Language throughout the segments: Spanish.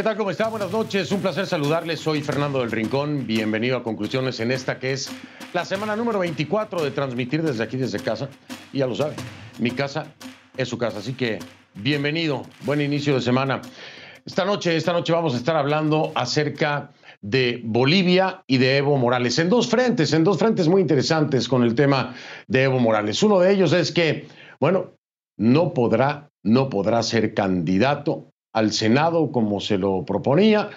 ¿Qué tal? ¿Cómo está? Buenas noches. Un placer saludarles. Soy Fernando del Rincón. Bienvenido a Conclusiones en esta que es la semana número 24 de transmitir desde aquí, desde casa. Y ya lo sabe, mi casa es su casa. Así que bienvenido. Buen inicio de semana. Esta noche, esta noche vamos a estar hablando acerca de Bolivia y de Evo Morales en dos frentes, en dos frentes muy interesantes con el tema de Evo Morales. Uno de ellos es que, bueno, no podrá, no podrá ser candidato al Senado como se lo proponía,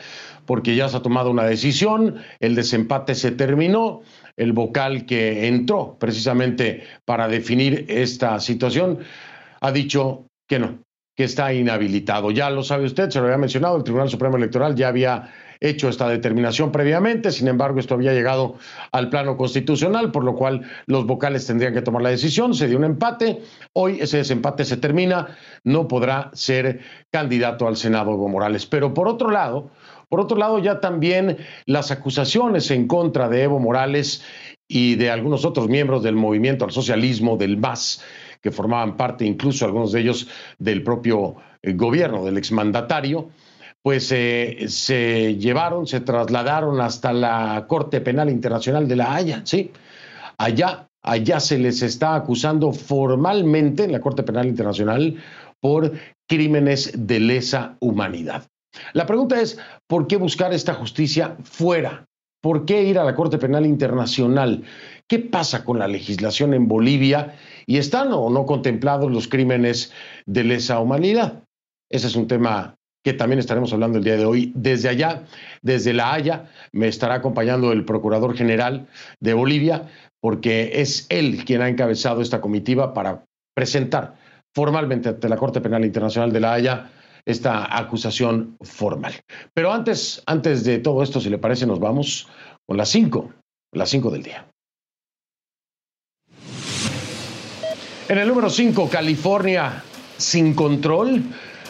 porque ya se ha tomado una decisión, el desempate se terminó, el vocal que entró precisamente para definir esta situación ha dicho que no, que está inhabilitado. Ya lo sabe usted, se lo había mencionado, el Tribunal Supremo Electoral ya había hecho esta determinación previamente, sin embargo esto había llegado al plano constitucional, por lo cual los vocales tendrían que tomar la decisión, se dio un empate, hoy ese desempate se termina, no podrá ser candidato al Senado Evo Morales. Pero por otro lado, por otro lado ya también las acusaciones en contra de Evo Morales y de algunos otros miembros del movimiento al socialismo, del MAS, que formaban parte incluso algunos de ellos del propio eh, gobierno, del exmandatario, pues eh, se llevaron, se trasladaron hasta la Corte Penal Internacional de La Haya, ¿sí? Allá, allá se les está acusando formalmente en la Corte Penal Internacional por crímenes de lesa humanidad. La pregunta es, ¿por qué buscar esta justicia fuera? ¿Por qué ir a la Corte Penal Internacional? ¿Qué pasa con la legislación en Bolivia? ¿Y están o no contemplados los crímenes de lesa humanidad? Ese es un tema que también estaremos hablando el día de hoy. Desde allá, desde La Haya, me estará acompañando el Procurador General de Bolivia, porque es él quien ha encabezado esta comitiva para presentar formalmente ante la Corte Penal Internacional de La Haya esta acusación formal. Pero antes, antes de todo esto, si le parece, nos vamos con las cinco, las cinco del día. En el número 5, California sin control.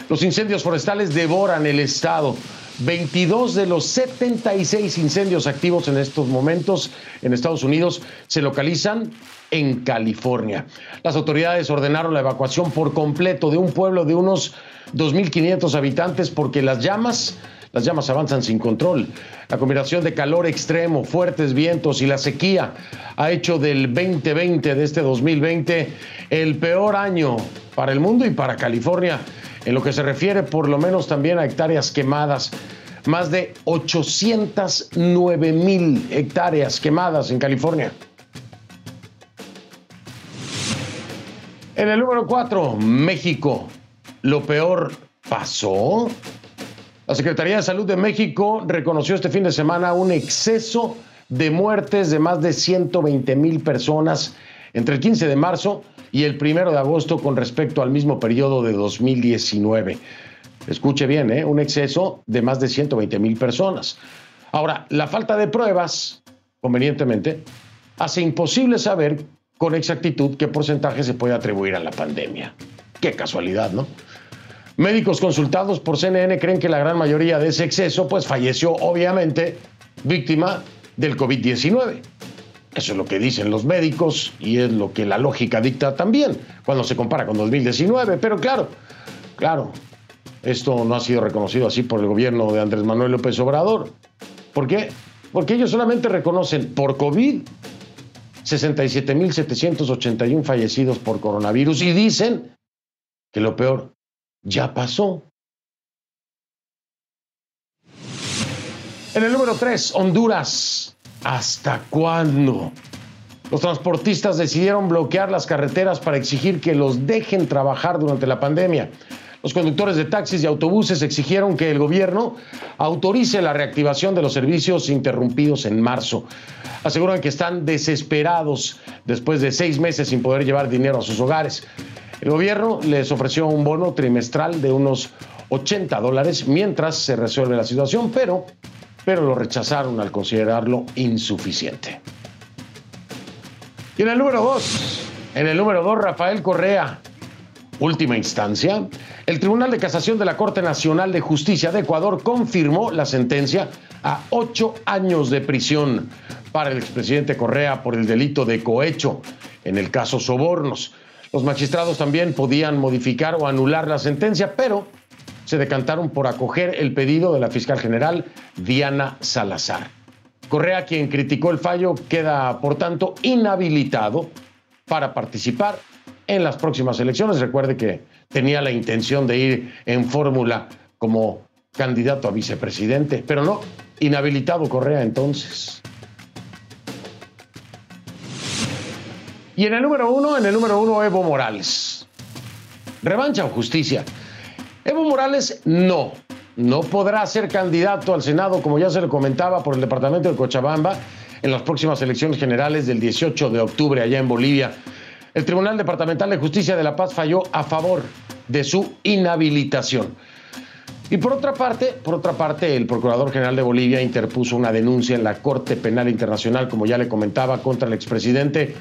Los incendios forestales devoran el estado. 22 de los 76 incendios activos en estos momentos en Estados Unidos se localizan en California. Las autoridades ordenaron la evacuación por completo de un pueblo de unos 2.500 habitantes porque las llamas, las llamas avanzan sin control. La combinación de calor extremo, fuertes vientos y la sequía ha hecho del 2020, de este 2020, el peor año para el mundo y para California en lo que se refiere por lo menos también a hectáreas quemadas. Más de 809 mil hectáreas quemadas en California. En el número 4, México. Lo peor pasó. La Secretaría de Salud de México reconoció este fin de semana un exceso de muertes de más de 120 mil personas entre el 15 de marzo y el primero de agosto con respecto al mismo periodo de 2019. Escuche bien, ¿eh? un exceso de más de 120 mil personas. Ahora, la falta de pruebas, convenientemente, hace imposible saber con exactitud qué porcentaje se puede atribuir a la pandemia. Qué casualidad, ¿no? Médicos consultados por CNN creen que la gran mayoría de ese exceso pues falleció obviamente víctima del COVID-19. Eso es lo que dicen los médicos y es lo que la lógica dicta también cuando se compara con 2019. Pero claro, claro, esto no ha sido reconocido así por el gobierno de Andrés Manuel López Obrador. ¿Por qué? Porque ellos solamente reconocen por COVID 67.781 fallecidos por coronavirus y dicen que lo peor ya pasó. En el número 3, Honduras. ¿Hasta cuándo? Los transportistas decidieron bloquear las carreteras para exigir que los dejen trabajar durante la pandemia. Los conductores de taxis y autobuses exigieron que el gobierno autorice la reactivación de los servicios interrumpidos en marzo. Aseguran que están desesperados después de seis meses sin poder llevar dinero a sus hogares. El gobierno les ofreció un bono trimestral de unos 80 dólares mientras se resuelve la situación, pero pero lo rechazaron al considerarlo insuficiente. Y en el número dos, en el número dos, Rafael Correa, última instancia, el Tribunal de Casación de la Corte Nacional de Justicia de Ecuador confirmó la sentencia a ocho años de prisión para el expresidente Correa por el delito de cohecho en el caso Sobornos. Los magistrados también podían modificar o anular la sentencia, pero se decantaron por acoger el pedido de la fiscal general Diana Salazar. Correa, quien criticó el fallo, queda por tanto inhabilitado para participar en las próximas elecciones. Recuerde que tenía la intención de ir en fórmula como candidato a vicepresidente, pero no, inhabilitado Correa entonces. Y en el número uno, en el número uno, Evo Morales. ¿Revancha o justicia? Evo Morales no, no podrá ser candidato al Senado, como ya se le comentaba, por el departamento de Cochabamba en las próximas elecciones generales del 18 de octubre allá en Bolivia. El Tribunal Departamental de Justicia de La Paz falló a favor de su inhabilitación. Y por otra parte, por otra parte, el Procurador General de Bolivia interpuso una denuncia en la Corte Penal Internacional, como ya le comentaba, contra el expresidente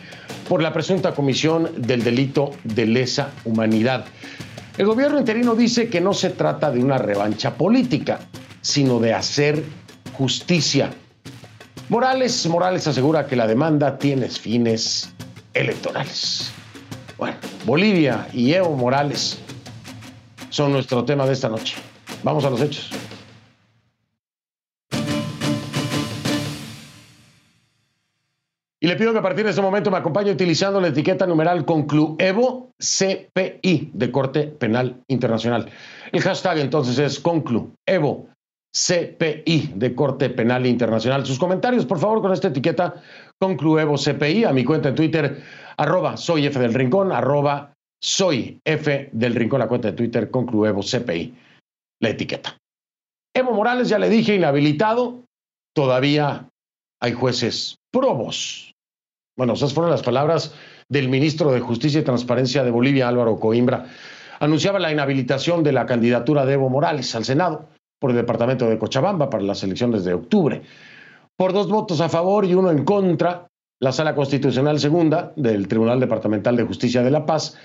por la presunta comisión del delito de lesa humanidad. El gobierno interino dice que no se trata de una revancha política, sino de hacer justicia. Morales, Morales asegura que la demanda tiene fines electorales. Bueno, Bolivia y Evo Morales son nuestro tema de esta noche. Vamos a los hechos. Le pido que a partir de este momento me acompañe utilizando la etiqueta numeral Concluevo CPI de Corte Penal Internacional. El hashtag entonces es Concluevo CPI de Corte Penal Internacional. Sus comentarios, por favor, con esta etiqueta Concluevo CPI a mi cuenta en Twitter, arroba soy F del Rincón, arroba soy F del Rincón, la cuenta de Twitter Concluevo CPI, la etiqueta. Evo Morales, ya le dije, inhabilitado, todavía hay jueces probos bueno, esas fueron las palabras del ministro de Justicia y Transparencia de Bolivia, Álvaro Coimbra. Anunciaba la inhabilitación de la candidatura de Evo Morales al Senado por el departamento de Cochabamba para las elecciones de octubre. Por dos votos a favor y uno en contra, la Sala Constitucional Segunda del Tribunal Departamental de Justicia de La Paz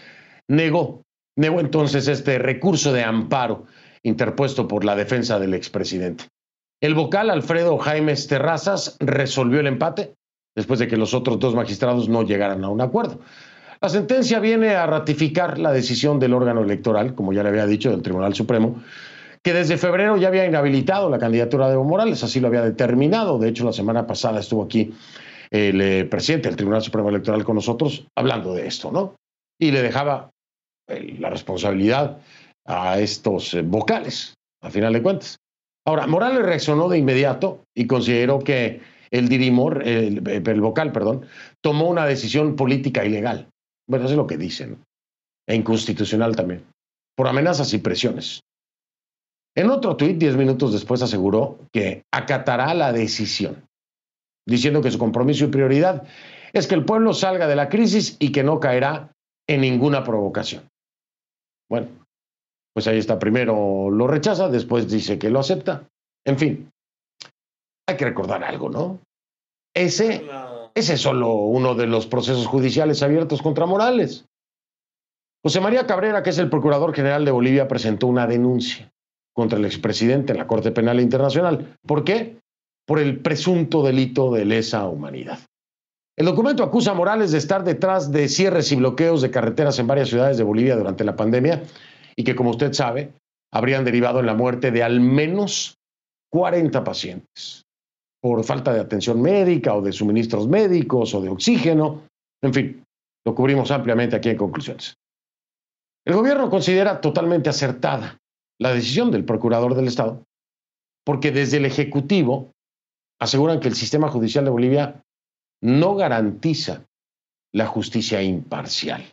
negó, negó entonces este recurso de amparo interpuesto por la defensa del expresidente. El vocal Alfredo Jaime Terrazas resolvió el empate después de que los otros dos magistrados no llegaran a un acuerdo. La sentencia viene a ratificar la decisión del órgano electoral, como ya le había dicho, del Tribunal Supremo, que desde febrero ya había inhabilitado la candidatura de Evo Morales, así lo había determinado. De hecho, la semana pasada estuvo aquí el eh, presidente del Tribunal Supremo Electoral con nosotros hablando de esto, ¿no? Y le dejaba eh, la responsabilidad a estos eh, vocales, a final de cuentas. Ahora, Morales reaccionó de inmediato y consideró que el dirimor, el, vocal, perdón, tomó una decisión política ilegal. Bueno, eso es lo que dicen. E inconstitucional también. Por amenazas y presiones. En otro tuit, diez minutos después, aseguró que acatará la decisión, diciendo que su compromiso y prioridad es que el pueblo salga de la crisis y que no caerá en ninguna provocación. Bueno, pues ahí está. Primero lo rechaza, después dice que lo acepta. En fin, hay que recordar algo, ¿no? Ese, ese es solo uno de los procesos judiciales abiertos contra Morales. José María Cabrera, que es el Procurador General de Bolivia, presentó una denuncia contra el expresidente en la Corte Penal Internacional. ¿Por qué? Por el presunto delito de lesa humanidad. El documento acusa a Morales de estar detrás de cierres y bloqueos de carreteras en varias ciudades de Bolivia durante la pandemia y que, como usted sabe, habrían derivado en la muerte de al menos 40 pacientes por falta de atención médica o de suministros médicos o de oxígeno. En fin, lo cubrimos ampliamente aquí en conclusiones. El gobierno considera totalmente acertada la decisión del procurador del Estado, porque desde el Ejecutivo aseguran que el sistema judicial de Bolivia no garantiza la justicia imparcial.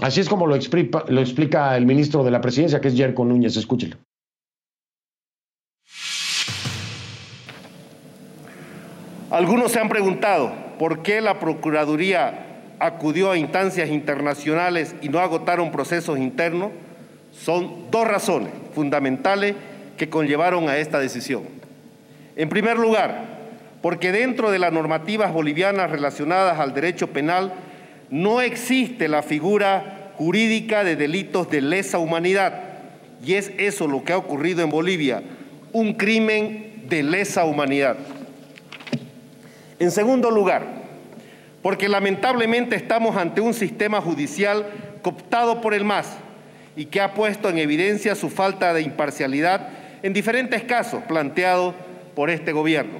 Así es como lo explica, el ministro de la Presidencia, que es Yerko Núñez. Escúchelo. Algunos se han preguntado por qué la Procuraduría acudió a instancias internacionales y no agotaron procesos internos. Son dos razones fundamentales que conllevaron a esta decisión. En primer lugar, porque dentro de las normativas bolivianas relacionadas al derecho penal no existe la figura jurídica de delitos de lesa humanidad. Y es eso lo que ha ocurrido en Bolivia, un crimen de lesa humanidad. En segundo lugar, porque lamentablemente estamos ante un sistema judicial cooptado por el MAS y que ha puesto en evidencia su falta de imparcialidad en diferentes casos planteados por este gobierno.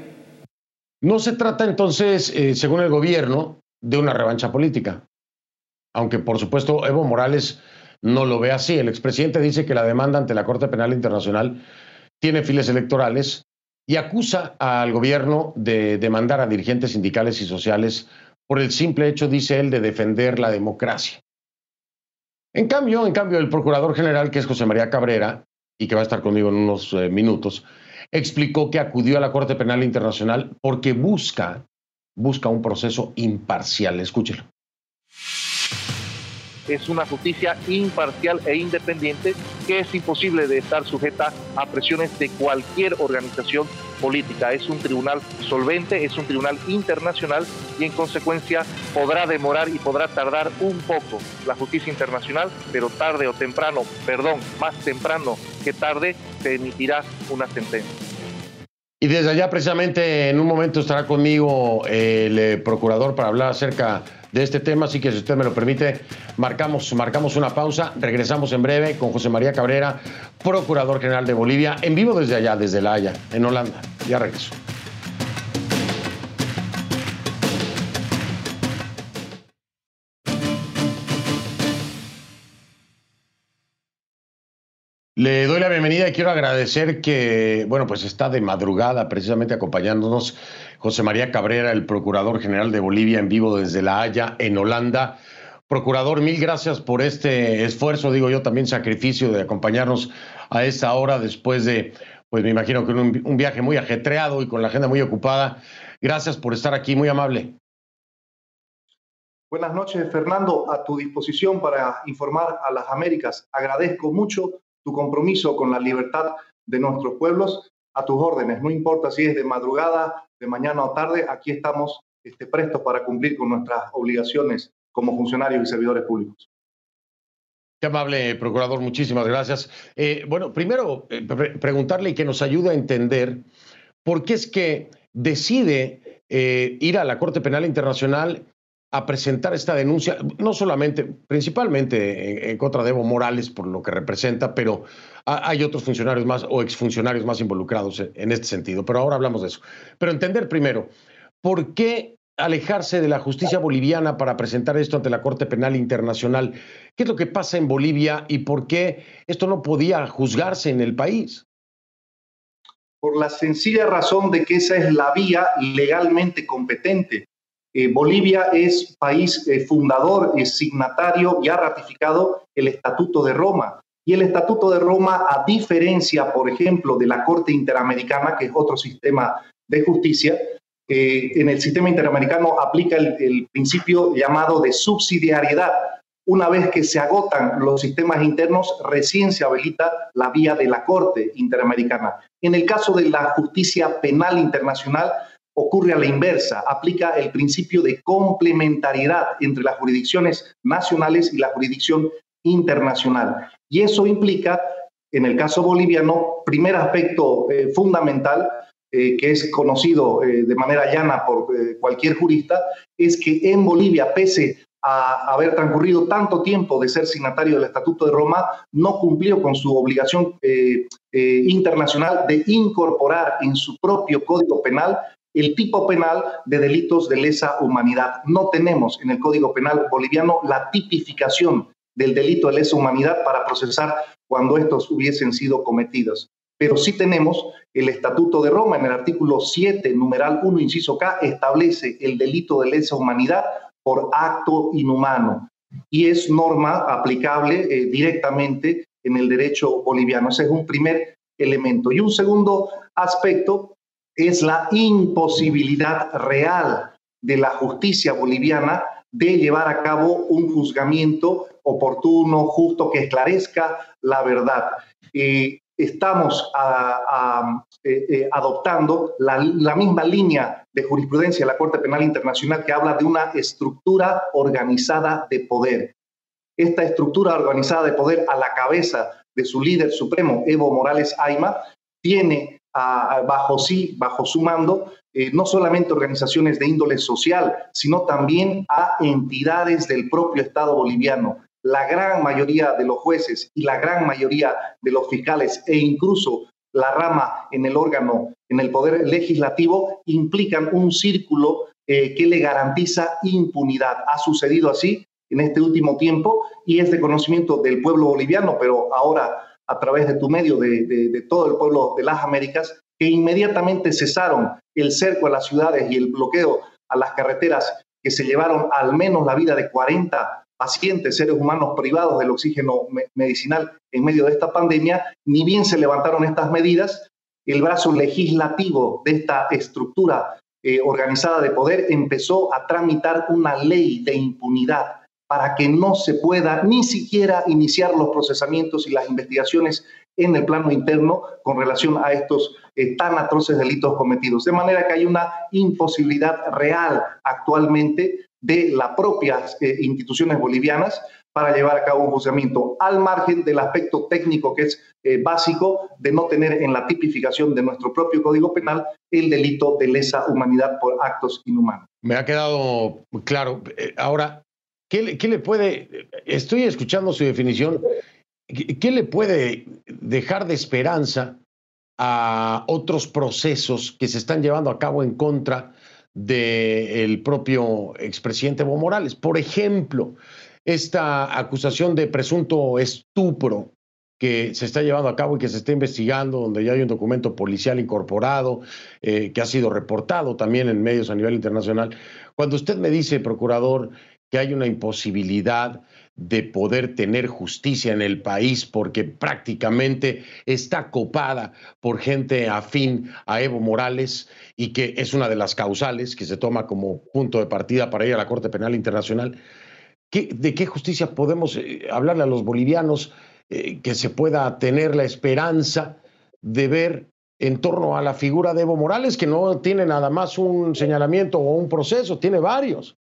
No se trata entonces, eh, según el gobierno, de una revancha política. Aunque, por supuesto, Evo Morales no lo ve así. El expresidente dice que la demanda ante la Corte Penal Internacional tiene files electorales y acusa al gobierno de demandar a dirigentes sindicales y sociales por el simple hecho, dice él, de defender la democracia. En cambio, en cambio, el procurador general, que es José María Cabrera, y que va a estar conmigo en unos eh, minutos, explicó que acudió a la Corte Penal Internacional porque busca, busca un proceso imparcial. Escúchelo es una justicia imparcial e independiente que es imposible de estar sujeta a presiones de cualquier organización política. Es un tribunal solvente, es un tribunal internacional y en consecuencia podrá demorar y podrá tardar un poco la justicia internacional, pero tarde o temprano, perdón, más temprano que tarde, se emitirá una sentencia. Y desde allá precisamente en un momento estará conmigo el eh, procurador para hablar acerca de este tema, así que si usted me lo permite, marcamos, marcamos una pausa, regresamos en breve con José María Cabrera, Procurador General de Bolivia, en vivo desde allá, desde La Haya, en Holanda. Ya regreso. Le doy la bienvenida y quiero agradecer que, bueno, pues está de madrugada precisamente acompañándonos José María Cabrera, el Procurador General de Bolivia, en vivo desde La Haya, en Holanda. Procurador, mil gracias por este esfuerzo, digo yo también sacrificio de acompañarnos a esta hora después de, pues me imagino que un, un viaje muy ajetreado y con la agenda muy ocupada. Gracias por estar aquí, muy amable. Buenas noches, Fernando, a tu disposición para informar a las Américas. Agradezco mucho tu compromiso con la libertad de nuestros pueblos a tus órdenes. No importa si es de madrugada, de mañana o tarde, aquí estamos este, prestos para cumplir con nuestras obligaciones como funcionarios y servidores públicos. Qué amable, procurador, muchísimas gracias. Eh, bueno, primero, eh, preguntarle y que nos ayude a entender por qué es que decide eh, ir a la Corte Penal Internacional a presentar esta denuncia, no solamente, principalmente en, contra de Evo Morales por lo que representa, pero hay otros funcionarios más o exfuncionarios más involucrados en este sentido. Pero ahora hablamos de eso. Pero entender primero, ¿por qué alejarse de la justicia boliviana para presentar esto ante la Corte Penal Internacional? ¿Qué es lo que pasa en Bolivia y por qué esto no podía juzgarse en el país? Por la sencilla razón de que esa es la vía legalmente competente. Eh, Bolivia es país eh, fundador, es signatario y ha ratificado el Estatuto de Roma. Y el Estatuto de Roma, a diferencia, por ejemplo, de la Corte Interamericana, que es otro sistema de justicia, eh, en el sistema interamericano aplica el, principio llamado de subsidiariedad. Una vez que se agotan los sistemas internos, recién se habilita la vía de la Corte Interamericana. En el caso de la justicia penal internacional, ocurre a la inversa, aplica el principio de complementariedad entre las jurisdicciones nacionales y la jurisdicción internacional. Y eso implica, en el caso boliviano, primer aspecto eh, fundamental, eh, que es conocido eh, de manera llana por cualquier jurista, es que en Bolivia, pese a haber transcurrido tanto tiempo de ser signatario del Estatuto de Roma, no cumplió con su obligación internacional de incorporar en su propio Código Penal el tipo penal de delitos de lesa humanidad. No tenemos en el Código Penal boliviano la tipificación del delito de lesa humanidad para procesar cuando estos hubiesen sido cometidos. Pero sí tenemos el Estatuto de Roma en el artículo 7, numeral 1, inciso K, establece el delito de lesa humanidad por acto inhumano y es norma aplicable eh, directamente en el derecho boliviano. Ese es un primer elemento. Y un segundo aspecto es la imposibilidad real de la justicia boliviana de llevar a cabo un juzgamiento oportuno, justo, que esclarezca la verdad. Eh, estamos eh, eh, adoptando la, la, misma línea de jurisprudencia de la Corte Penal Internacional que habla de una estructura organizada de poder. Esta estructura organizada de poder a la cabeza de su líder supremo, Evo Morales Aima, tiene bajo, sí, bajo su mando eh, no solamente organizaciones de índole social, sino también a entidades del propio Estado boliviano. la gran mayoría de los jueces y la gran mayoría de los fiscales e incluso la rama en el órgano, en el poder legislativo, implican un círculo eh, que le garantiza impunidad. Ha sucedido así en este último tiempo y es de conocimiento del pueblo boliviano, pero ahora a través de tu medio, de, todo el pueblo de las Américas, que inmediatamente cesaron el cerco a las ciudades y el bloqueo a las carreteras que se llevaron al menos la vida de 40 pacientes, seres humanos privados del oxígeno medicinal en medio de esta pandemia, ni bien se levantaron estas medidas, el brazo legislativo de esta estructura eh, organizada de poder empezó a tramitar una ley de impunidad para que no se pueda ni siquiera iniciar los procesamientos y las investigaciones en el plano interno con relación a estos eh, tan atroces delitos cometidos. De manera que hay una imposibilidad real actualmente de las propias eh, instituciones bolivianas para llevar a cabo un juzgamiento, al margen del aspecto técnico que es eh, básico de no tener en la tipificación de nuestro propio Código Penal el delito de lesa humanidad por actos inhumanos. Me ha quedado claro. Ahora, ¿Qué le, puede, estoy escuchando su definición, ¿qué, le puede dejar de esperanza a otros procesos que se están llevando a cabo en contra del propio expresidente Evo Morales? Por ejemplo, esta acusación de presunto estupro que se está llevando a cabo y que se está investigando, donde ya hay un documento policial incorporado, eh, que ha sido reportado también en medios a nivel internacional. Cuando usted me dice, procurador, que hay una imposibilidad de poder tener justicia en el país porque prácticamente está copada por gente afín a Evo Morales y que es una de las causales que se toma como punto de partida para ir a la Corte Penal Internacional. ¿De qué justicia podemos eh, hablarle a los bolivianos eh, que se pueda tener la esperanza de ver en torno a la figura de Evo Morales, que no tiene nada más un señalamiento o un proceso, tiene varios?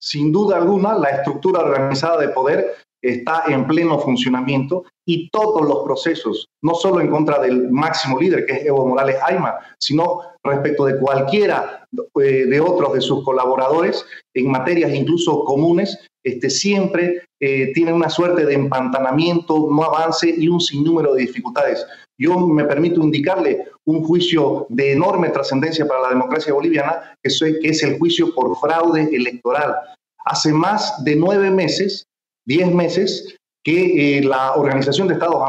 Sin duda alguna, la estructura organizada de poder está en pleno funcionamiento y todos los procesos, no solo en contra del máximo líder que es Evo Morales Ayma, sino respecto de cualquiera eh, de otros de sus colaboradores en materias incluso comunes, este, siempre eh, tiene una suerte de empantanamiento, no avance y un sinnúmero de dificultades. Yo me permito indicarle un juicio de enorme trascendencia para la democracia boliviana, que es el juicio por fraude electoral. Hace más de nueve meses, diez meses, que eh, la Organización de Estados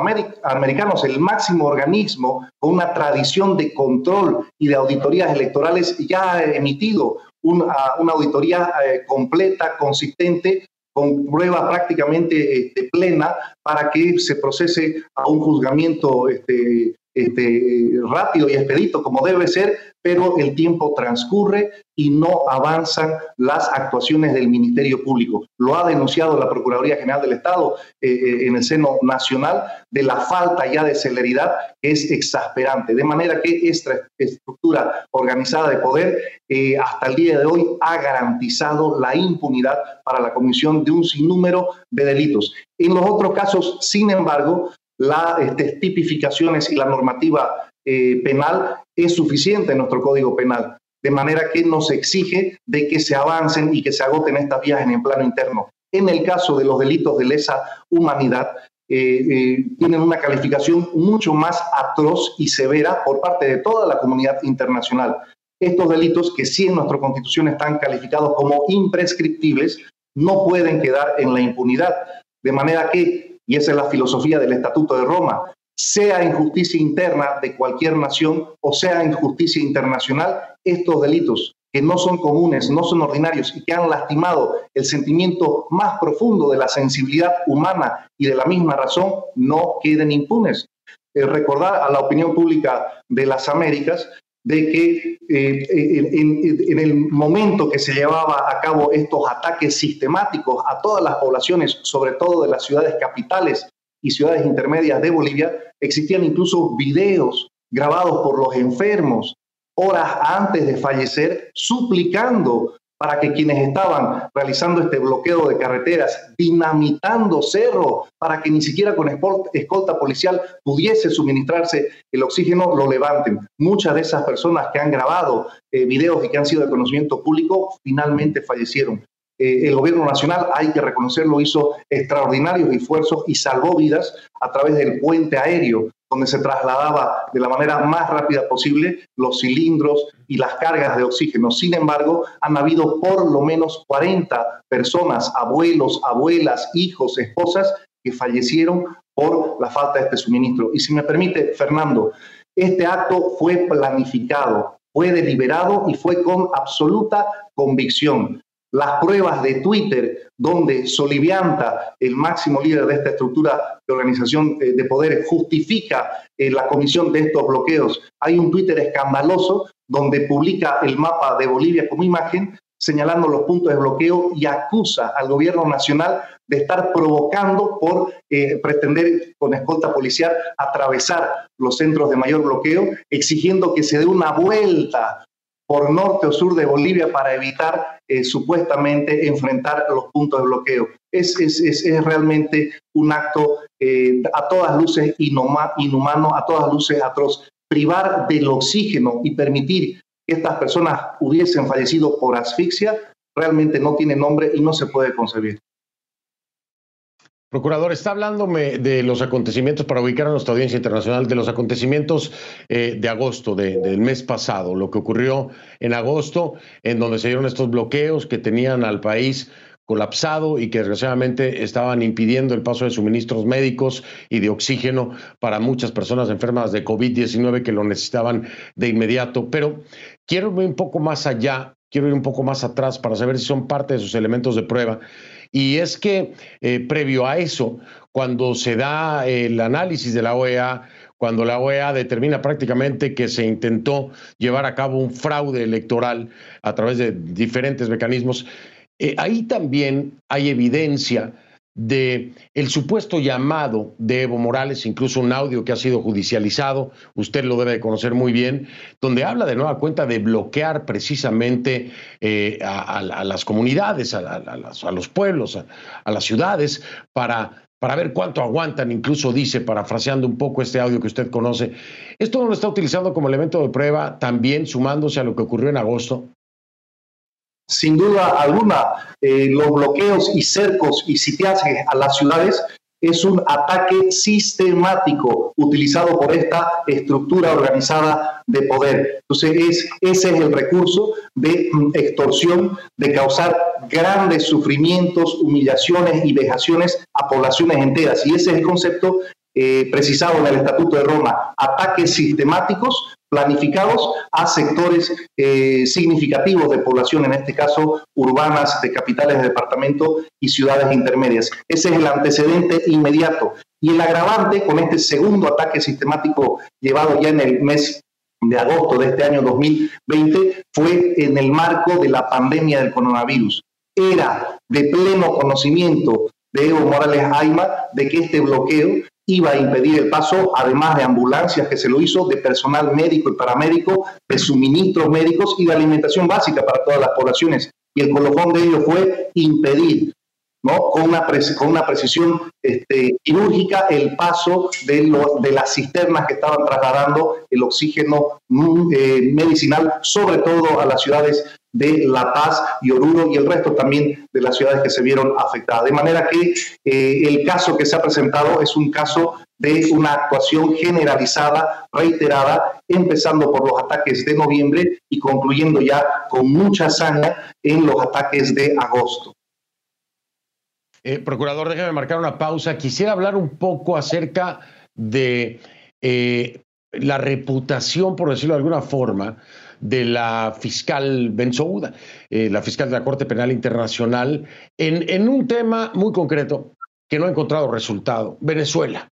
Americanos, el máximo organismo con una tradición de control y de auditorías electorales, ya ha emitido una, auditoría eh, completa, consistente, con prueba prácticamente este, plena para que se procese a un juzgamiento este, este, rápido y expedito como debe ser, pero el tiempo transcurre y no avanzan las actuaciones del Ministerio Público. Lo ha denunciado la Procuraduría General del Estado eh, eh, en el seno nacional de la falta ya de celeridad es exasperante. De manera que esta estructura organizada de poder eh, hasta el día de hoy ha garantizado la impunidad para la comisión de un sinnúmero de delitos. En los otros casos, sin embargo, las este, tipificaciones y la normativa penal es suficiente en nuestro Código Penal, de manera que nos exige de que se avancen y que se agoten estas vías en el plano interno. En el caso de los delitos de lesa humanidad, eh, eh, tienen una calificación mucho más atroz y severa por parte de toda la comunidad internacional. Estos delitos, que sí en nuestra Constitución están calificados como imprescriptibles, no pueden quedar en la impunidad. De manera que y esa es la filosofía del Estatuto de Roma, sea injusticia interna de cualquier nación o sea injusticia internacional, estos delitos que no son comunes, no son ordinarios y que han lastimado el sentimiento más profundo de la sensibilidad humana y de la misma razón, no queden impunes. Eh, recordar a la opinión pública de las Américas de que eh, en, el momento que se llevaba a cabo estos ataques sistemáticos a todas las poblaciones, sobre todo de las ciudades capitales y ciudades intermedias de Bolivia, existían incluso videos grabados por los enfermos horas antes de fallecer, suplicando para que quienes estaban realizando este bloqueo de carreteras, dinamitando cerro, para que ni siquiera con escolta policial pudiese suministrarse el oxígeno, lo levanten. Muchas de esas personas que han grabado eh, videos y que han sido de conocimiento público finalmente fallecieron. Eh, el gobierno nacional, hay que reconocerlo, hizo extraordinarios esfuerzos y salvó vidas a través del puente aéreo, donde se trasladaba de la manera más rápida posible los cilindros y las cargas de oxígeno. Sin embargo, han habido por lo menos 40 personas, abuelos, abuelas, hijos, esposas, que fallecieron por la falta de este suministro. Y si me permite, Fernando, este acto fue planificado, fue deliberado y fue con absoluta convicción. Las pruebas de Twitter, donde Solivianta, el máximo líder de esta estructura de organización eh, de poderes, justifica eh, la comisión de estos bloqueos. Hay un Twitter escandaloso donde publica el mapa de Bolivia como imagen, señalando los puntos de bloqueo y acusa al gobierno nacional de estar provocando por eh, pretender con escolta policial atravesar los centros de mayor bloqueo, exigiendo que se dé una vuelta por norte o sur de Bolivia para evitar eh, supuestamente enfrentar los puntos de bloqueo. Es, es, es, realmente un acto eh, a todas luces inhumano, a todas luces atroz. Privar del oxígeno y permitir estas personas hubiesen fallecido por asfixia, realmente no tiene nombre y no se puede concebir. Procurador, está hablándome de los acontecimientos, para ubicar a nuestra audiencia internacional, de los acontecimientos eh, de agosto, del mes pasado, lo que ocurrió en agosto, en donde se dieron estos bloqueos que tenían al país colapsado y que desgraciadamente estaban impidiendo el paso de suministros médicos y de oxígeno para muchas personas enfermas de COVID-19 que lo necesitaban de inmediato. Pero quiero ir un poco más allá, quiero ir un poco más atrás para saber si son parte de sus elementos de prueba. Y es que eh, previo a eso, cuando se da el análisis de la OEA, cuando la OEA determina prácticamente que se intentó llevar a cabo un fraude electoral a través de diferentes mecanismos, eh, ahí también hay evidencia de el supuesto llamado de Evo Morales, incluso un audio que ha sido judicializado, usted lo debe de conocer muy bien, donde habla de nueva cuenta de bloquear precisamente eh, a, las comunidades, a, los pueblos, a, las ciudades, para, para ver cuánto aguantan, incluso dice, parafraseando un poco este audio que usted conoce. Esto no lo está utilizando como elemento de prueba, también sumándose a lo que ocurrió en agosto sin duda alguna, eh, los bloqueos y cercos y sitiajes a las ciudades es un ataque sistemático utilizado por esta estructura organizada de poder. Entonces, es, ese es el recurso de mm, extorsión, de causar grandes sufrimientos, humillaciones y vejaciones a poblaciones enteras. Y ese es el concepto eh, precisado en el Estatuto de Roma, ataques sistemáticos planificados a sectores eh, significativos de población, en este caso urbanas, de capitales de departamento y ciudades intermedias. Ese es el antecedente inmediato. Y el agravante con este segundo ataque sistemático llevado ya en el mes de agosto de este año 2020 fue en el marco de la pandemia del coronavirus. Era de pleno conocimiento de Evo Morales Aima de que este bloqueo iba a impedir el paso, además de ambulancias que se lo hizo, de personal médico y paramédico, de suministros médicos y de alimentación básica para todas las poblaciones. Y el colofón de ello fue impedir, ¿no? con, una con una precisión este, quirúrgica, el paso de, de las cisternas que estaban trasladando el oxígeno mm, eh, medicinal, sobre todo a las ciudades de La Paz y Oruro y el resto también de las ciudades que se vieron afectadas. De manera que eh, el caso que se ha presentado es un caso de una actuación generalizada, reiterada, empezando por los ataques de noviembre y concluyendo ya con mucha hazaña en los ataques de agosto. Eh, procurador, déjeme marcar una pausa. Quisiera hablar un poco acerca de eh, la reputación, por decirlo de alguna forma, de la fiscal Benzouda, eh, la fiscal de la Corte Penal Internacional, en, en un tema muy concreto que no ha encontrado resultado, Venezuela.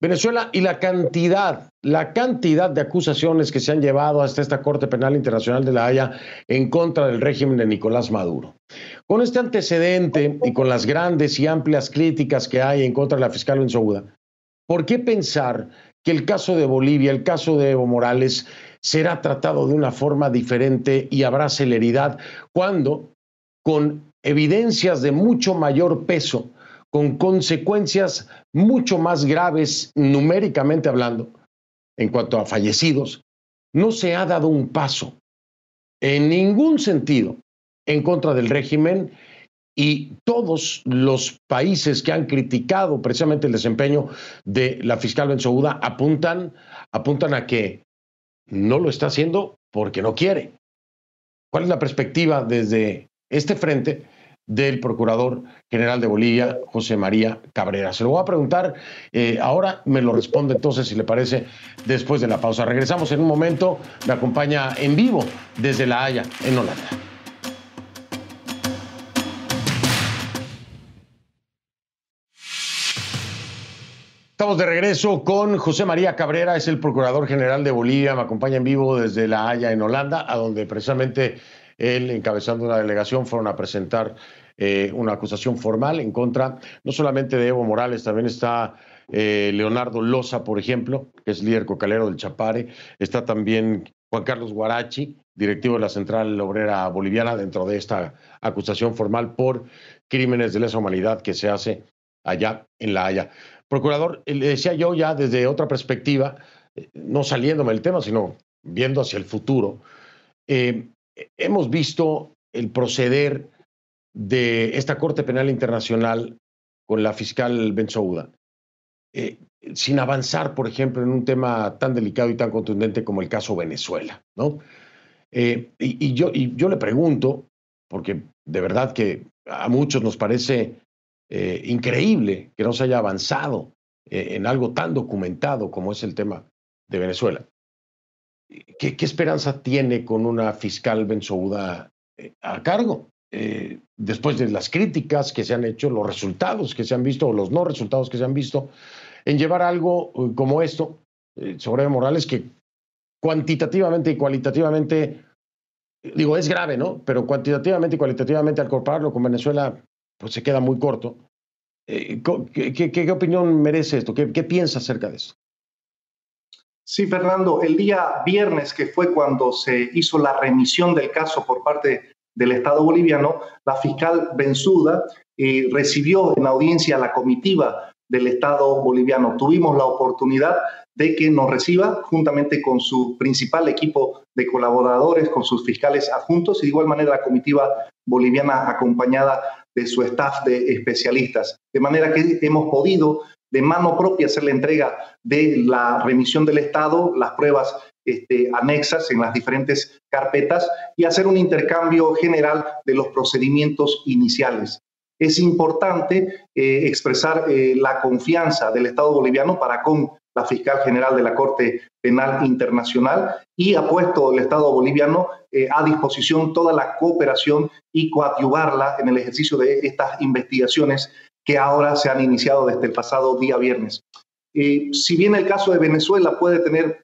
Venezuela y la cantidad, la cantidad de acusaciones que se han llevado hasta esta Corte Penal Internacional de La Haya en contra del régimen de Nicolás Maduro. Con este antecedente y con las grandes y amplias críticas que hay en contra de la fiscal Benzouda, ¿por qué pensar que el caso de Bolivia, el caso de Evo Morales, será tratado de una forma diferente y habrá celeridad cuando, con evidencias de mucho mayor peso, con consecuencias mucho más graves numéricamente hablando, en cuanto a fallecidos, no se ha dado un paso en ningún sentido en contra del régimen y todos los países que han criticado precisamente el desempeño de la fiscal Benzouda apuntan, apuntan a que no lo está haciendo porque no quiere. ¿Cuál es la perspectiva desde este frente del Procurador General de Bolivia, José María Cabrera? Se lo voy a preguntar, eh, ahora me lo responde entonces, si le parece, después de la pausa. Regresamos en un momento, me acompaña en vivo desde La Haya, en Holanda. Estamos de regreso con José María Cabrera, es el Procurador General de Bolivia, me acompaña en vivo desde La Haya, en Holanda, a donde precisamente él, encabezando una delegación, fueron a presentar eh, una acusación formal en contra no solamente de Evo Morales, también está eh, Leonardo Loza, por ejemplo, que es líder cocalero del Chapare, está también Juan Carlos Guarachi, directivo de la Central Obrera Boliviana, dentro de esta acusación formal por crímenes de lesa humanidad que se hace allá en La Haya. Procurador, le decía yo ya desde otra perspectiva, eh, no saliéndome del tema, sino viendo hacia el futuro, eh, hemos visto el proceder de esta Corte Penal Internacional con la fiscal Benzouda, eh, sin avanzar, por ejemplo, en un tema tan delicado y tan contundente como el caso Venezuela. ¿no? yo, y yo le pregunto, porque de verdad que a muchos nos parece eh, increíble que no se haya avanzado eh, en algo tan documentado como es el tema de Venezuela. ¿Qué, esperanza tiene con una fiscal Benzouda eh, a cargo? después de las críticas que se han hecho, los resultados que se han visto o los no resultados que se han visto, en llevar algo como esto sobre Morales que cuantitativamente y cualitativamente, digo, es grave, ¿no? Pero cuantitativamente y cualitativamente al compararlo con Venezuela, pues se queda muy corto. Eh, ¿qué, opinión merece esto? ¿Qué, ¿Qué piensa acerca de esto? Sí, Fernando, el día viernes, que fue cuando se hizo la remisión del caso por parte del Estado boliviano, la fiscal Benzuda eh, recibió en audiencia la comitiva del Estado boliviano. Tuvimos la oportunidad de que nos reciba juntamente con su principal equipo de colaboradores, con sus fiscales adjuntos y de igual manera la comitiva boliviana acompañada de su staff de especialistas. De manera que hemos podido de mano propia hacer la entrega de la remisión del Estado, las pruebas este, anexas en las diferentes carpetas y hacer un intercambio general de los procedimientos iniciales. Es importante eh, expresar eh, la confianza del Estado boliviano para con la fiscal general de la Corte Penal Internacional y ha puesto el Estado boliviano eh, a disposición toda la cooperación y coadyuvarla en el ejercicio de estas investigaciones que ahora se han iniciado desde el pasado día viernes. Eh, si bien el caso de Venezuela puede tener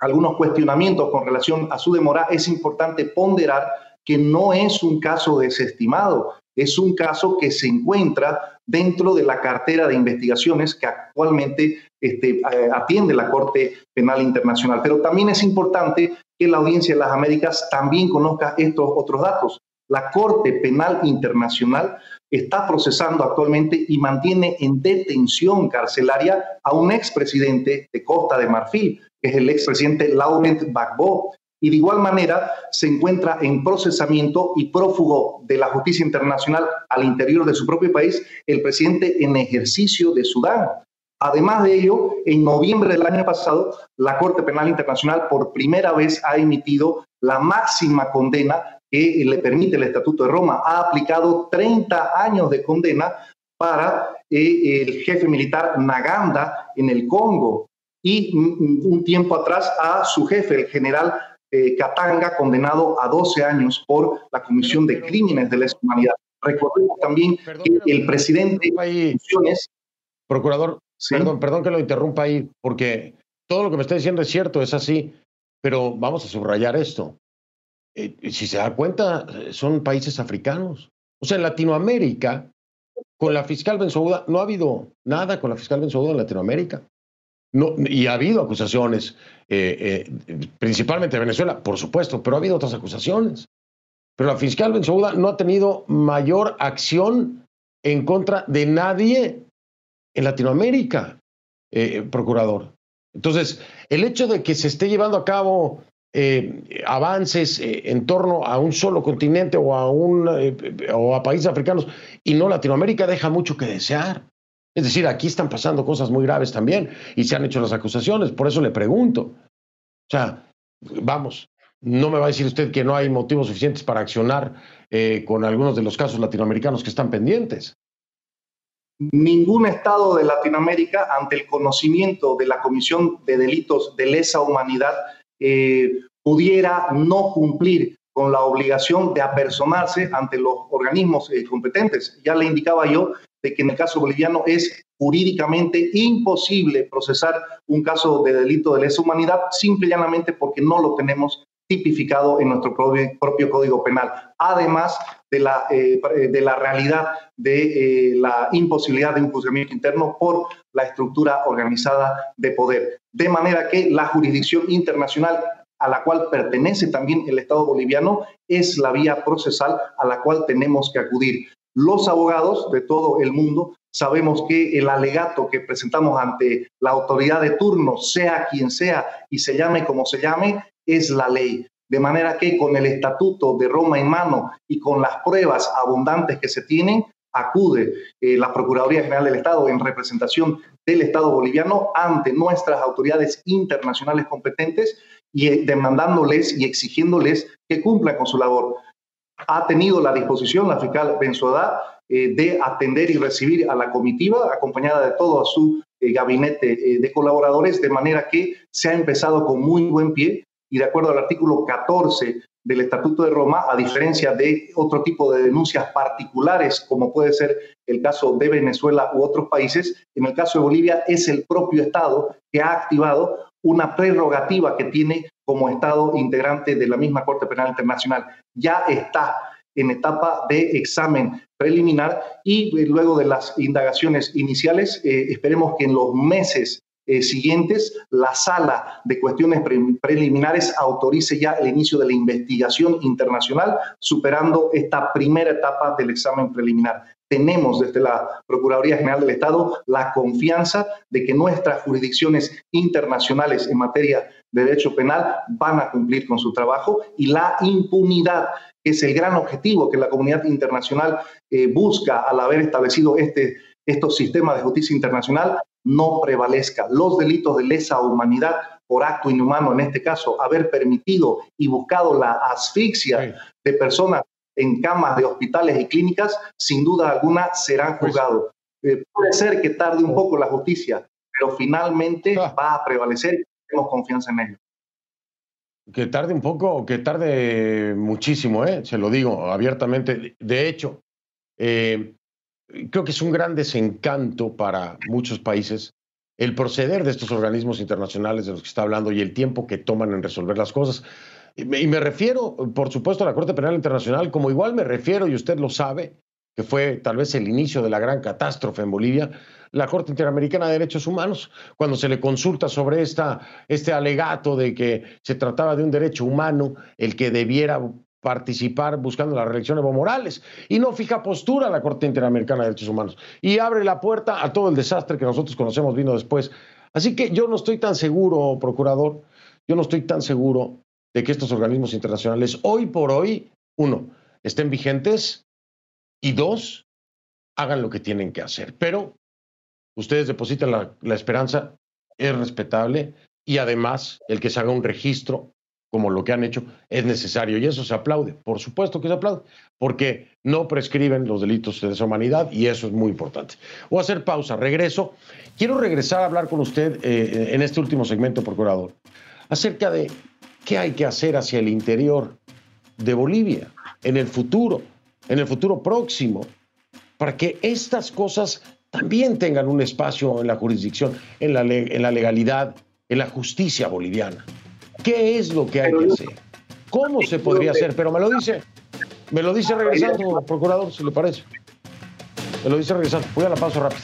algunos cuestionamientos con relación a su demora, es importante ponderar que no es un caso desestimado, es un caso que se encuentra dentro de la cartera de investigaciones que actualmente este, eh, atiende la Corte Penal Internacional. Pero también es importante que la audiencia de las Américas también conozca estos otros datos. La Corte Penal Internacional está procesando actualmente y mantiene en detención carcelaria a un expresidente de Costa de Marfil, que es el expresidente Laurent Gbagbo, y de igual manera se encuentra en procesamiento y prófugo de la justicia internacional al interior de su propio país el presidente en ejercicio de Sudán. Además de ello, en noviembre del año pasado, la Corte Penal Internacional por primera vez ha emitido la máxima condena que le permite el Estatuto de Roma. Ha aplicado 30 años de condena para eh, el jefe militar Naganda en el Congo y mm, un tiempo atrás a su jefe, el general eh, Katanga, condenado a 12 años por la comisión de crímenes de lesa humanidad. Recordemos también que el presidente de Perdón, perdón que lo interrumpa ahí, porque todo lo que me está diciendo es cierto, es así, pero vamos a subrayar esto. Eh, si se da cuenta, son países africanos. O sea, en Latinoamérica, con la fiscal Benzouda, no ha habido nada con la fiscal Benzouda en Latinoamérica. No, y ha habido acusaciones, eh, eh, principalmente de Venezuela, por supuesto, pero ha habido otras acusaciones. Pero la fiscal Benzouda no ha tenido mayor acción en contra de nadie en Latinoamérica, eh, procurador. Entonces, el hecho de que se esté llevando a cabo eh, avances eh, en torno a un solo continente o a, un, o a países africanos y no Latinoamérica deja mucho que desear. Es decir, aquí están pasando cosas muy graves también y se han hecho las acusaciones, por eso le pregunto. O sea, vamos, no me va a decir usted que no hay motivos suficientes para accionar con algunos de los casos latinoamericanos que están pendientes. Ningún Estado de Latinoamérica, ante el conocimiento de la Comisión de Delitos de Lesa Humanidad, eh, pudiera no cumplir con la obligación de apersonarse ante los organismos eh, competentes. Ya le indicaba yo de que en el caso boliviano es jurídicamente imposible procesar un caso de delito de lesa humanidad simple y llanamente porque no lo tenemos tipificado en nuestro propio, código penal, además de la, eh, de la realidad de la imposibilidad de un juzgamiento interno por la estructura organizada de poder. De manera que la jurisdicción internacional a la cual pertenece también el Estado boliviano es la vía procesal a la cual tenemos que acudir. Los abogados de todo el mundo sabemos que el alegato que presentamos ante la autoridad de turno, sea quien sea y se llame como se llame, es la ley. De manera que con el estatuto de Roma en mano y con las pruebas abundantes que se tienen, acude eh, la Procuraduría General del Estado en representación del Estado boliviano ante nuestras autoridades internacionales competentes y eh, demandándoles y exigiéndoles que cumplan con su labor. Ha tenido la disposición la fiscal Benzoda eh, de atender y recibir a la comitiva, acompañada de todo su gabinete de colaboradores, de manera que se ha empezado con muy buen pie y de acuerdo al artículo 14 del Estatuto de Roma, a diferencia de otro tipo de denuncias particulares, como puede ser el caso de Venezuela u otros países, en el caso de Bolivia es el propio Estado que ha activado una prerrogativa que tiene como Estado integrante de la misma Corte Penal Internacional. Ya está en etapa de examen preliminar y eh, luego de las indagaciones iniciales, eh, esperemos que en los meses eh, siguientes, la sala de cuestiones preliminares autorice ya el inicio de la investigación internacional, superando esta primera etapa del examen preliminar. Tenemos desde la Procuraduría General del Estado la confianza de que nuestras jurisdicciones internacionales en materia de derecho penal van a cumplir con su trabajo y la impunidad que es el gran objetivo que la comunidad internacional eh, busca al haber establecido este, estos sistemas de justicia internacional, no prevalezca. Los delitos de lesa humanidad por acto inhumano, en este caso, haber permitido y buscado la asfixia de personas en camas de hospitales y clínicas, sin duda alguna serán pues juzgados. Eh, puede ser que tarde un poco la justicia, pero finalmente ah. va a prevalecer y tenemos confianza en ello. Que tarde un poco, que tarde muchísimo, ¿eh? se lo digo abiertamente. De hecho, eh, creo que es un gran desencanto para muchos países el proceder de estos organismos internacionales de los que está hablando y el tiempo que toman en resolver las cosas. Y me, refiero, por supuesto, a la Corte Penal Internacional, como igual me refiero, y usted lo sabe, que fue tal vez el inicio de la gran catástrofe en Bolivia, la Corte Interamericana de Derechos Humanos, cuando se le consulta sobre esta, este alegato de que se trataba de un derecho humano, el que debiera participar buscando la reelección de Evo Morales y no fija postura la Corte Interamericana de Derechos Humanos y abre la puerta a todo el desastre que nosotros conocemos vino después. Así que yo no estoy tan seguro, procurador, yo no estoy tan seguro de que estos organismos internacionales hoy por hoy, uno, estén vigentes y dos, hagan lo que tienen que hacer. Pero ustedes depositan la, la esperanza, es respetable y además el que se haga un registro como lo que han hecho, es necesario y eso se aplaude. Por supuesto que se aplaude, porque no prescriben los delitos de deshumanidad y eso es muy importante. Voy a hacer pausa, regreso. Quiero regresar a hablar con usted eh, en este último segmento, procurador, acerca de qué hay que hacer hacia el interior de Bolivia en el futuro, en el futuro próximo, para que estas cosas también tengan un espacio en la jurisdicción, en la, en la legalidad, en la justicia boliviana. ¿Qué es lo que hay que hacer? ¿Cómo se podría hacer? Pero me lo dice, me lo dice regresando, procurador, si le parece. Me lo dice regresando. Voy a la pausa rápida.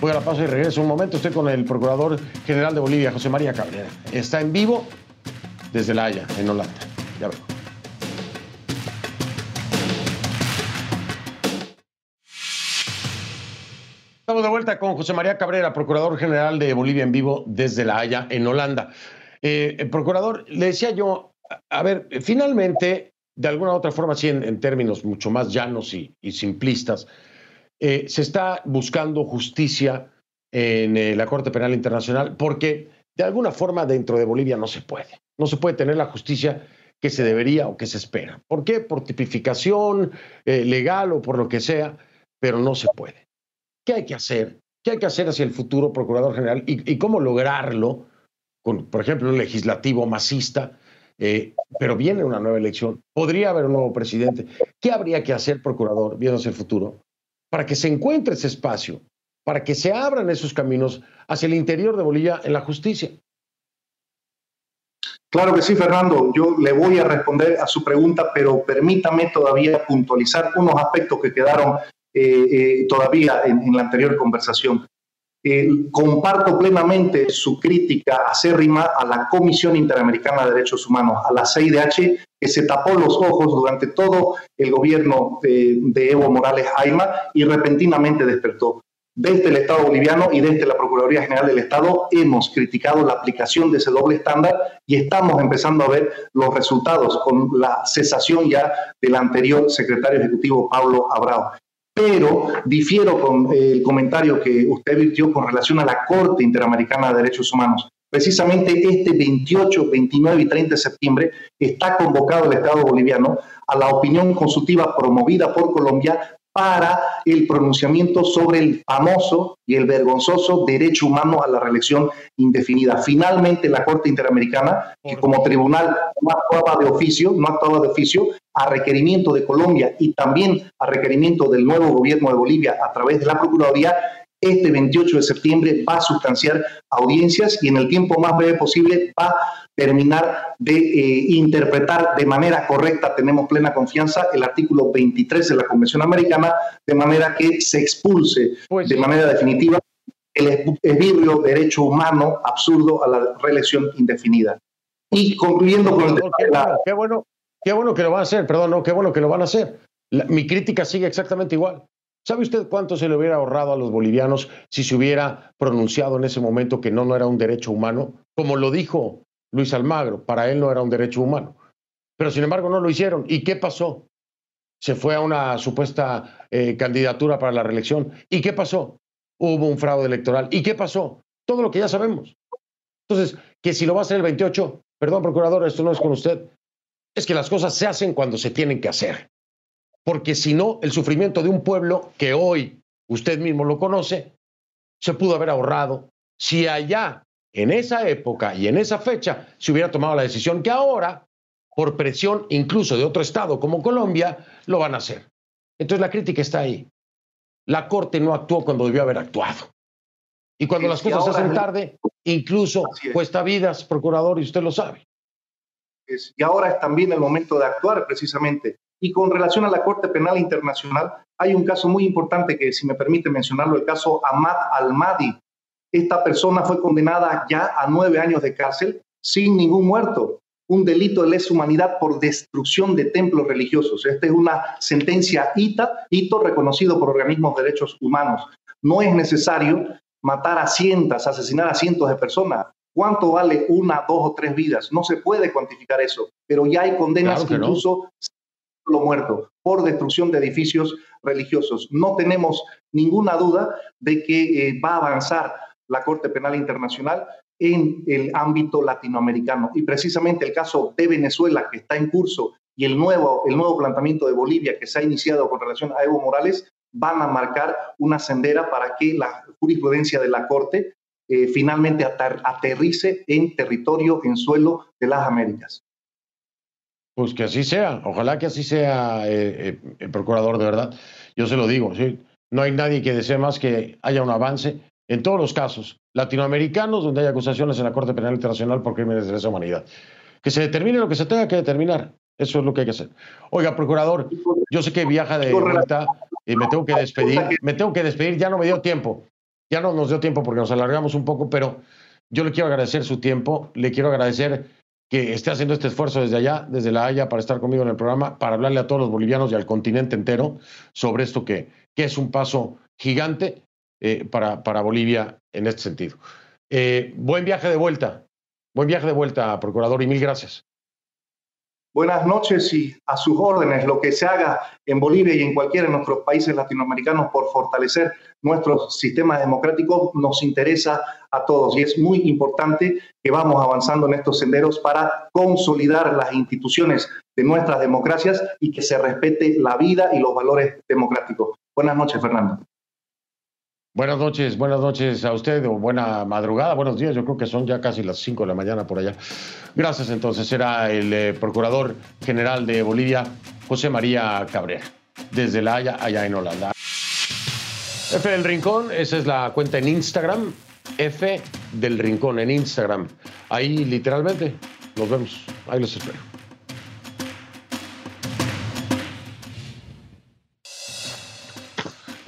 Voy a la pausa y regreso un momento. Estoy con el procurador general de Bolivia, José María Cabrera. Está en vivo desde La Haya, en Holanda. Ya veo. Estamos de vuelta con José María Cabrera, procurador general de Bolivia en vivo desde La Haya, en Holanda. Eh, procurador, le decía yo a ver, finalmente, de alguna u otra forma, sí, en, términos mucho más llanos y, simplistas, eh, se está buscando justicia en eh, la Corte Penal Internacional porque de alguna forma dentro de Bolivia no se puede. No se puede tener la justicia que se debería o que se espera. ¿Por qué? Por tipificación legal o por lo que sea, pero no se puede. ¿Qué hay que hacer? ¿Qué hay que hacer hacia el futuro Procurador General y, cómo lograrlo con, por ejemplo, un legislativo masista? Eh, pero viene una nueva elección, podría haber un nuevo presidente. ¿Qué habría que hacer, Procurador, viendo hacia el futuro, para que se encuentre ese espacio, para que se abran esos caminos hacia el interior de Bolivia en la justicia? Claro que sí, Fernando. Yo le voy a responder a su pregunta, pero permítame todavía puntualizar unos aspectos que quedaron eh, eh, todavía en, la anterior conversación. Eh, comparto plenamente su crítica acérrima a la Comisión Interamericana de Derechos Humanos, a la CIDH, que se tapó los ojos durante todo el gobierno de Evo Morales Jaima y repentinamente despertó. Desde el Estado boliviano y desde la Procuraduría General del Estado hemos criticado la aplicación de ese doble estándar y estamos empezando a ver los resultados con la cesación ya del anterior secretario ejecutivo Pablo Abrao. Pero difiero con el comentario que usted virtió con relación a la Corte Interamericana de Derechos Humanos. Precisamente este 28, 29 y 30 de septiembre está convocado el Estado boliviano a la opinión consultiva promovida por Colombia para el pronunciamiento sobre el famoso y el vergonzoso derecho humano a la reelección indefinida. Finalmente, la Corte Interamericana, que como tribunal no actuaba de oficio, no actuaba de oficio, a requerimiento de Colombia y también a requerimiento del nuevo gobierno de Bolivia a través de la Procuraduría, este 28 de septiembre va a sustanciar audiencias y en el tiempo más breve posible va a terminar de eh, interpretar de manera correcta, tenemos plena confianza, el artículo 23 de la Convención Americana, de manera que se expulse pues de manera definitiva el esbirrio derecho humano absurdo a la reelección indefinida. Y concluyendo con el tema qué, bueno, qué bueno que lo van a hacer, perdón, no, qué bueno que lo van a hacer. mi crítica sigue exactamente igual. ¿Sabe usted cuánto se le hubiera ahorrado a los bolivianos si se hubiera pronunciado en ese momento que no, no era un derecho humano? Como lo dijo Luis Almagro, para él no era un derecho humano. Pero sin embargo no lo hicieron. ¿Y qué pasó? Se fue a una supuesta eh, candidatura para la reelección. ¿Y qué pasó? Hubo un fraude electoral. ¿Y qué pasó? Todo lo que ya sabemos. Entonces, que si lo va a hacer el 28, perdón, procurador, esto no es con usted, es que las cosas se hacen cuando se tienen que hacer porque si no, el sufrimiento de un pueblo que hoy usted mismo lo conoce, se pudo haber ahorrado si allá, en esa época y en esa fecha, se hubiera tomado la decisión que ahora, por presión incluso de otro Estado como Colombia, lo van a hacer. Entonces la crítica está ahí. La Corte no actuó cuando debió haber actuado. Y cuando las cosas se hacen tarde, incluso cuesta vidas, procurador, y usted lo sabe. y ahora es también el momento de actuar precisamente. Y con relación a la Corte Penal Internacional, hay un caso muy importante que, si me permite mencionarlo, el caso Ahmad Al-Madi. Esta persona fue condenada ya a nueve años de cárcel sin ningún muerto, un delito de lesa humanidad por destrucción de templos religiosos. Esta es una sentencia ITA, hito reconocido por organismos de derechos humanos. No es necesario matar a cientos, asesinar a cientos de personas. ¿Cuánto vale una, dos o tres vidas? No se puede cuantificar eso, pero ya hay condenas que incluso lo muerto por destrucción de edificios religiosos. No tenemos ninguna duda de que eh, va a avanzar la Corte Penal Internacional en el ámbito latinoamericano. Y precisamente el caso de Venezuela que está en curso y el nuevo, el nuevo planteamiento de Bolivia que se ha iniciado con relación a Evo Morales van a marcar una sendera para que la jurisprudencia de la Corte eh, finalmente aterrice en territorio, en suelo de las Américas. Pues que así sea, ojalá que así sea eh, eh, el procurador de verdad. Yo se lo digo, ¿sí? no hay nadie que desee más que haya un avance en todos los casos latinoamericanos donde hay acusaciones en la Corte Penal Internacional por crímenes de lesa humanidad. Que se determine lo que se tenga que determinar. Eso es lo que hay que hacer. Oiga, procurador, yo sé que viaja de vuelta y me tengo que despedir. Me tengo que despedir, ya no me dio tiempo. Ya no nos dio tiempo porque nos alargamos un poco, pero yo le quiero agradecer su tiempo, le quiero agradecer que esté haciendo este esfuerzo desde allá, desde La Haya, para estar conmigo en el programa, para hablarle a todos los bolivianos y al continente entero sobre esto que, que es un paso gigante eh, para, para, Bolivia en este sentido. Eh, buen viaje de vuelta, buen viaje de vuelta, procurador, y mil gracias. Buenas noches y a sus órdenes, lo que se haga en Bolivia y en cualquiera de nuestros países latinoamericanos por fortalecer nuestros sistemas democráticos nos interesa a todos y es muy importante que vamos avanzando en estos senderos para consolidar las instituciones de nuestras democracias y que se respete la vida y los valores democráticos. Buenas noches, Fernando. Buenas noches, buenas noches a usted, o buena madrugada, buenos días, yo creo que son ya casi las 5 de la mañana por allá. Gracias entonces, era el eh, Procurador General de Bolivia, José María Cabrera, desde La Haya, allá en Holanda. F del Rincón, esa es la cuenta en Instagram, F del Rincón en Instagram. Ahí literalmente, nos vemos, ahí los espero.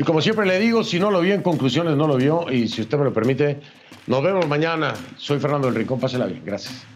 Como siempre le digo, si no lo vio en conclusiones, no lo vio. Y si usted me lo permite, nos vemos mañana. Soy Fernando del Rincón. Pásela bien. Gracias.